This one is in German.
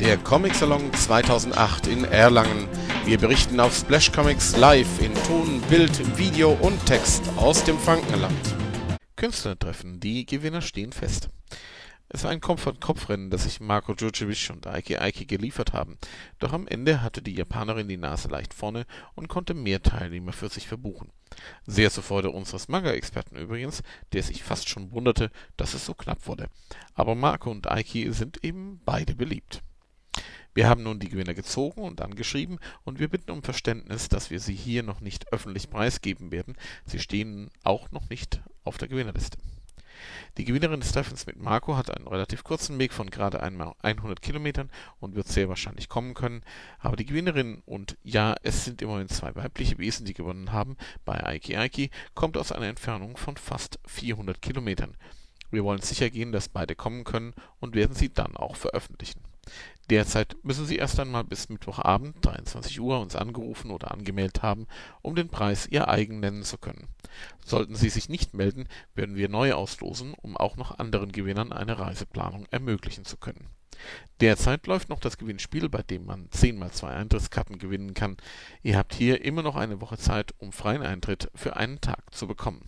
Der Comic Salon 2008 in Erlangen. Wir berichten auf Splash Comics live in Ton, Bild, Video und Text aus dem Frankenland. Künstlertreffen, die Gewinner stehen fest. Es war ein Kopf-an-Kopf-Rennen, das sich Marko Djurdjevic und Eiki Eiki geliefert haben. Doch am Ende hatte die Japanerin die Nase leicht vorne und konnte mehr Teilnehmer für sich verbuchen. Sehr zur Freude unseres Manga-Experten übrigens, der sich fast schon wunderte, dass es so knapp wurde. Aber Marco und Eiki sind eben beide beliebt. Wir haben nun die Gewinner gezogen und angeschrieben und wir bitten um Verständnis, dass wir sie hier noch nicht öffentlich preisgeben werden. Sie stehen auch noch nicht auf der Gewinnerliste. Die Gewinnerin des Treffens mit Marco hat einen relativ kurzen Weg von gerade einmal 100 Kilometern und wird sehr wahrscheinlich kommen können. Aber die Gewinnerin, und ja, es sind immerhin zwei weibliche Wesen, die gewonnen haben, bei Aiki Aiki, kommt aus einer Entfernung von fast 400 Kilometern. Wir wollen sicher gehen, dass beide kommen können und werden sie dann auch veröffentlichen. Derzeit müssen Sie erst einmal bis Mittwochabend 23 Uhr uns angerufen oder angemeldet haben, um den Preis Ihr eigen nennen zu können. Sollten Sie sich nicht melden, werden wir neu auslosen, um auch noch anderen Gewinnern eine Reiseplanung ermöglichen zu können. Derzeit läuft noch das Gewinnspiel, bei dem man 10 mal 2 Eintrittskarten gewinnen kann. Ihr habt hier immer noch eine Woche Zeit, um freien Eintritt für einen Tag zu bekommen